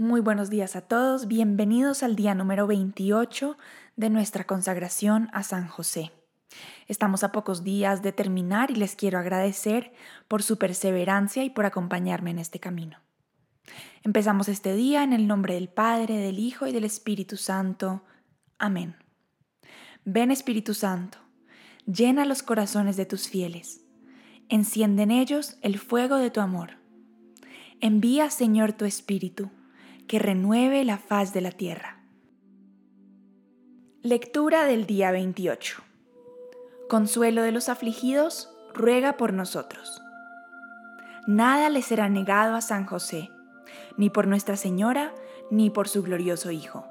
Muy buenos días a todos, bienvenidos al día número 28 de nuestra consagración a San José. Estamos a pocos días de terminar y les quiero agradecer por su perseverancia y por acompañarme en este camino. Empezamos este día en el nombre del Padre, del Hijo y del Espíritu Santo. Amén. Ven Espíritu Santo, llena los corazones de tus fieles, enciende en ellos el fuego de tu amor. Envía, Señor, tu Espíritu que renueve la faz de la tierra. Lectura del día 28. Consuelo de los afligidos, ruega por nosotros. Nada le será negado a San José, ni por Nuestra Señora, ni por su glorioso Hijo.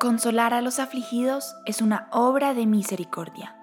Consolar a los afligidos es una obra de misericordia.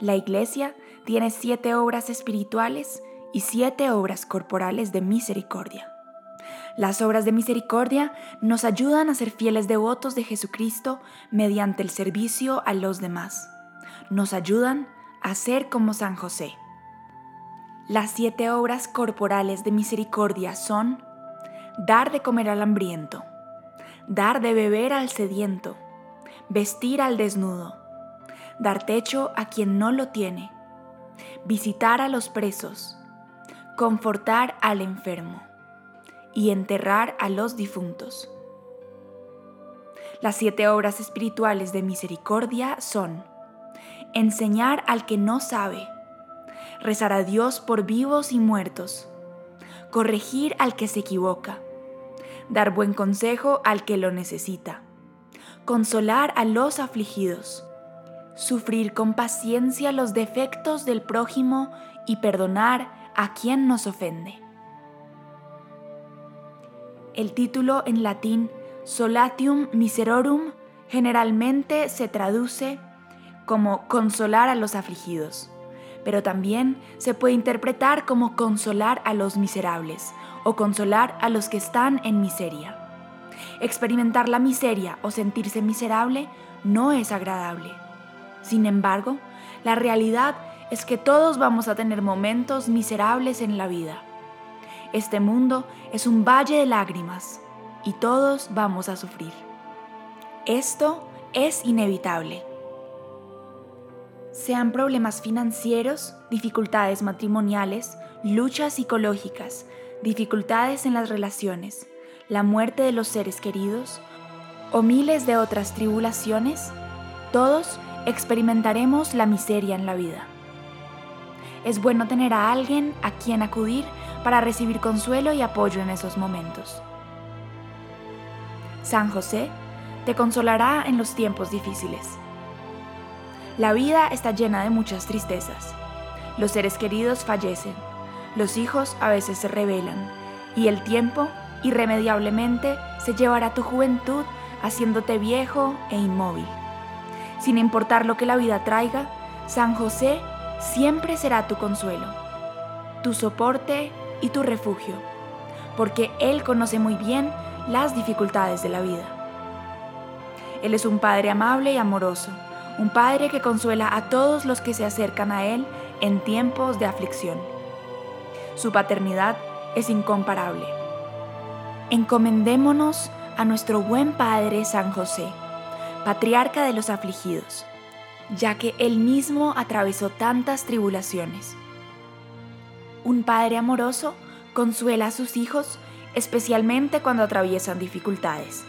La Iglesia tiene siete obras espirituales y siete obras corporales de misericordia. Las obras de misericordia nos ayudan a ser fieles devotos de Jesucristo mediante el servicio a los demás. Nos ayudan a ser como San José. Las siete obras corporales de misericordia son dar de comer al hambriento, dar de beber al sediento, vestir al desnudo, dar techo a quien no lo tiene, visitar a los presos, confortar al enfermo y enterrar a los difuntos. Las siete obras espirituales de misericordia son enseñar al que no sabe, rezar a Dios por vivos y muertos, corregir al que se equivoca, dar buen consejo al que lo necesita, consolar a los afligidos, sufrir con paciencia los defectos del prójimo y perdonar a quien nos ofende. El título en latín Solatium Miserorum generalmente se traduce como consolar a los afligidos, pero también se puede interpretar como consolar a los miserables o consolar a los que están en miseria. Experimentar la miseria o sentirse miserable no es agradable. Sin embargo, la realidad es que todos vamos a tener momentos miserables en la vida este mundo es un valle de lágrimas y todos vamos a sufrir. Esto es inevitable. Sean problemas financieros, dificultades matrimoniales, luchas psicológicas, dificultades en las relaciones, la muerte de los seres queridos o miles de otras tribulaciones, todos experimentaremos la miseria en la vida. Es bueno tener a alguien a quien acudir para recibir consuelo y apoyo en esos momentos. San José te consolará en los tiempos difíciles. La vida está llena de muchas tristezas. Los seres queridos fallecen, los hijos a veces se rebelan y el tiempo irremediablemente se llevará tu juventud haciéndote viejo e inmóvil. Sin importar lo que la vida traiga, San José siempre será tu consuelo, tu soporte y tu refugio, porque Él conoce muy bien las dificultades de la vida. Él es un Padre amable y amoroso, un Padre que consuela a todos los que se acercan a Él en tiempos de aflicción. Su paternidad es incomparable. Encomendémonos a nuestro buen Padre San José, patriarca de los afligidos, ya que Él mismo atravesó tantas tribulaciones un padre amoroso consuela a sus hijos, especialmente cuando atraviesan dificultades.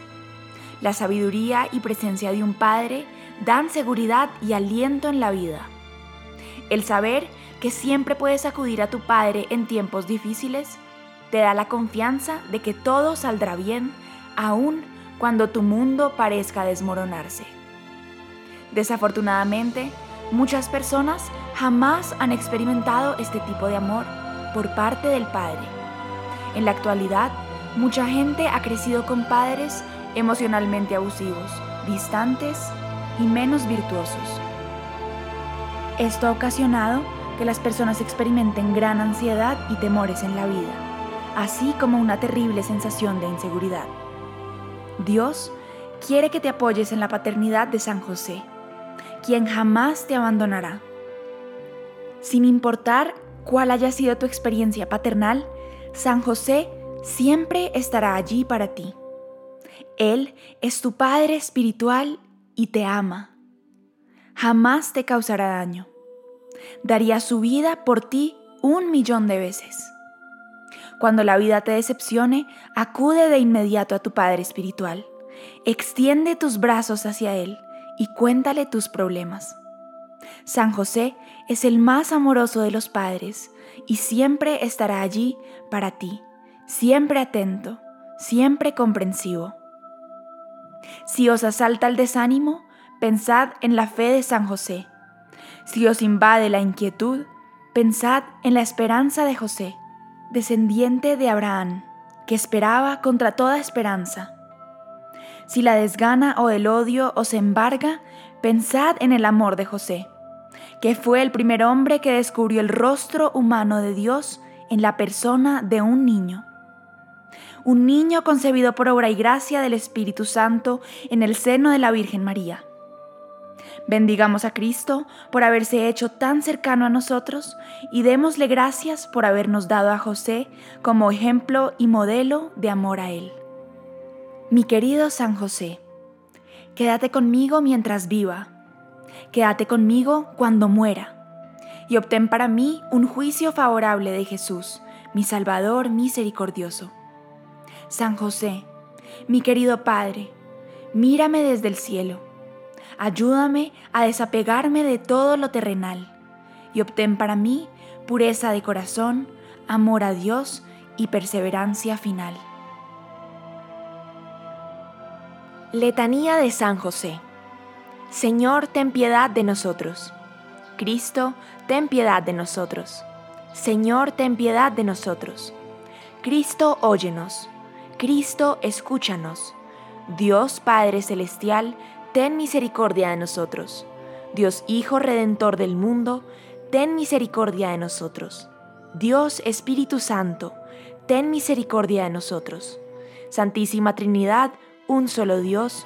La sabiduría y presencia de un padre dan seguridad y aliento en la vida. El saber que siempre puedes acudir a tu padre en tiempos difíciles te da la confianza de que todo saldrá bien, aun cuando tu mundo parezca desmoronarse. Desafortunadamente, muchas personas jamás han experimentado este tipo de amor por parte del Padre. En la actualidad, mucha gente ha crecido con padres emocionalmente abusivos, distantes y menos virtuosos. Esto ha ocasionado que las personas experimenten gran ansiedad y temores en la vida, así como una terrible sensación de inseguridad. Dios quiere que te apoyes en la paternidad de San José, quien jamás te abandonará. Sin importar cuál haya sido tu experiencia paternal, San José siempre estará allí para ti. Él es tu Padre espiritual y te ama. Jamás te causará daño. Daría su vida por ti un millón de veces. Cuando la vida te decepcione, acude de inmediato a tu Padre Espiritual. Extiende tus brazos hacia Él y cuéntale tus problemas. San José es el más amoroso de los padres y siempre estará allí para ti, siempre atento, siempre comprensivo. Si os asalta el desánimo, pensad en la fe de San José. Si os invade la inquietud, pensad en la esperanza de José descendiente de Abraham, que esperaba contra toda esperanza. Si la desgana o el odio os embarga, pensad en el amor de José, que fue el primer hombre que descubrió el rostro humano de Dios en la persona de un niño. Un niño concebido por obra y gracia del Espíritu Santo en el seno de la Virgen María Bendigamos a Cristo por haberse hecho tan cercano a nosotros y démosle gracias por habernos dado a José como ejemplo y modelo de amor a Él. Mi querido San José, quédate conmigo mientras viva, quédate conmigo cuando muera, y obtén para mí un juicio favorable de Jesús, mi Salvador misericordioso. San José, mi querido Padre, mírame desde el cielo Ayúdame a desapegarme de todo lo terrenal y obtén para mí pureza de corazón, amor a Dios y perseverancia final. Letanía de San José. Señor, ten piedad de nosotros. Cristo, ten piedad de nosotros. Señor, ten piedad de nosotros. Cristo, óyenos. Cristo, escúchanos. Dios Padre Celestial, ten misericordia de nosotros. Dios Hijo Redentor del mundo, ten misericordia de nosotros. Dios Espíritu Santo, ten misericordia de nosotros. Santísima Trinidad, un solo Dios,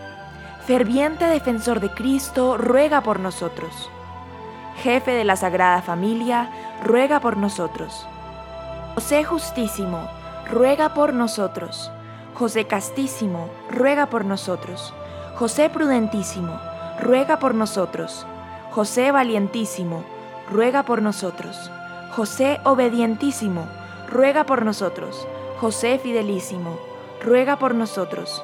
Ferviente defensor de Cristo, ruega por nosotros. Jefe de la Sagrada Familia, ruega por nosotros. José Justísimo, ruega por nosotros. José Castísimo, ruega por nosotros. José Prudentísimo, ruega por nosotros. José valientísimo, ruega por nosotros. José obedientísimo, ruega por nosotros. José fidelísimo, ruega por nosotros.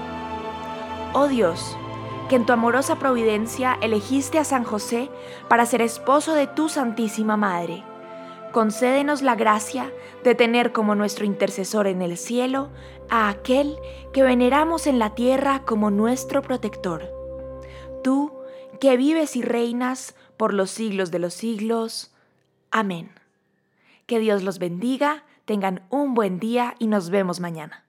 Oh Dios, que en tu amorosa providencia elegiste a San José para ser esposo de tu Santísima Madre concédenos la gracia de tener como nuestro intercesor en el cielo a aquel que veneramos en la tierra como nuestro protector. Tú, que vives y reinas por los siglos de los siglos. Amén. Que Dios los bendiga, tengan un buen día y nos vemos mañana.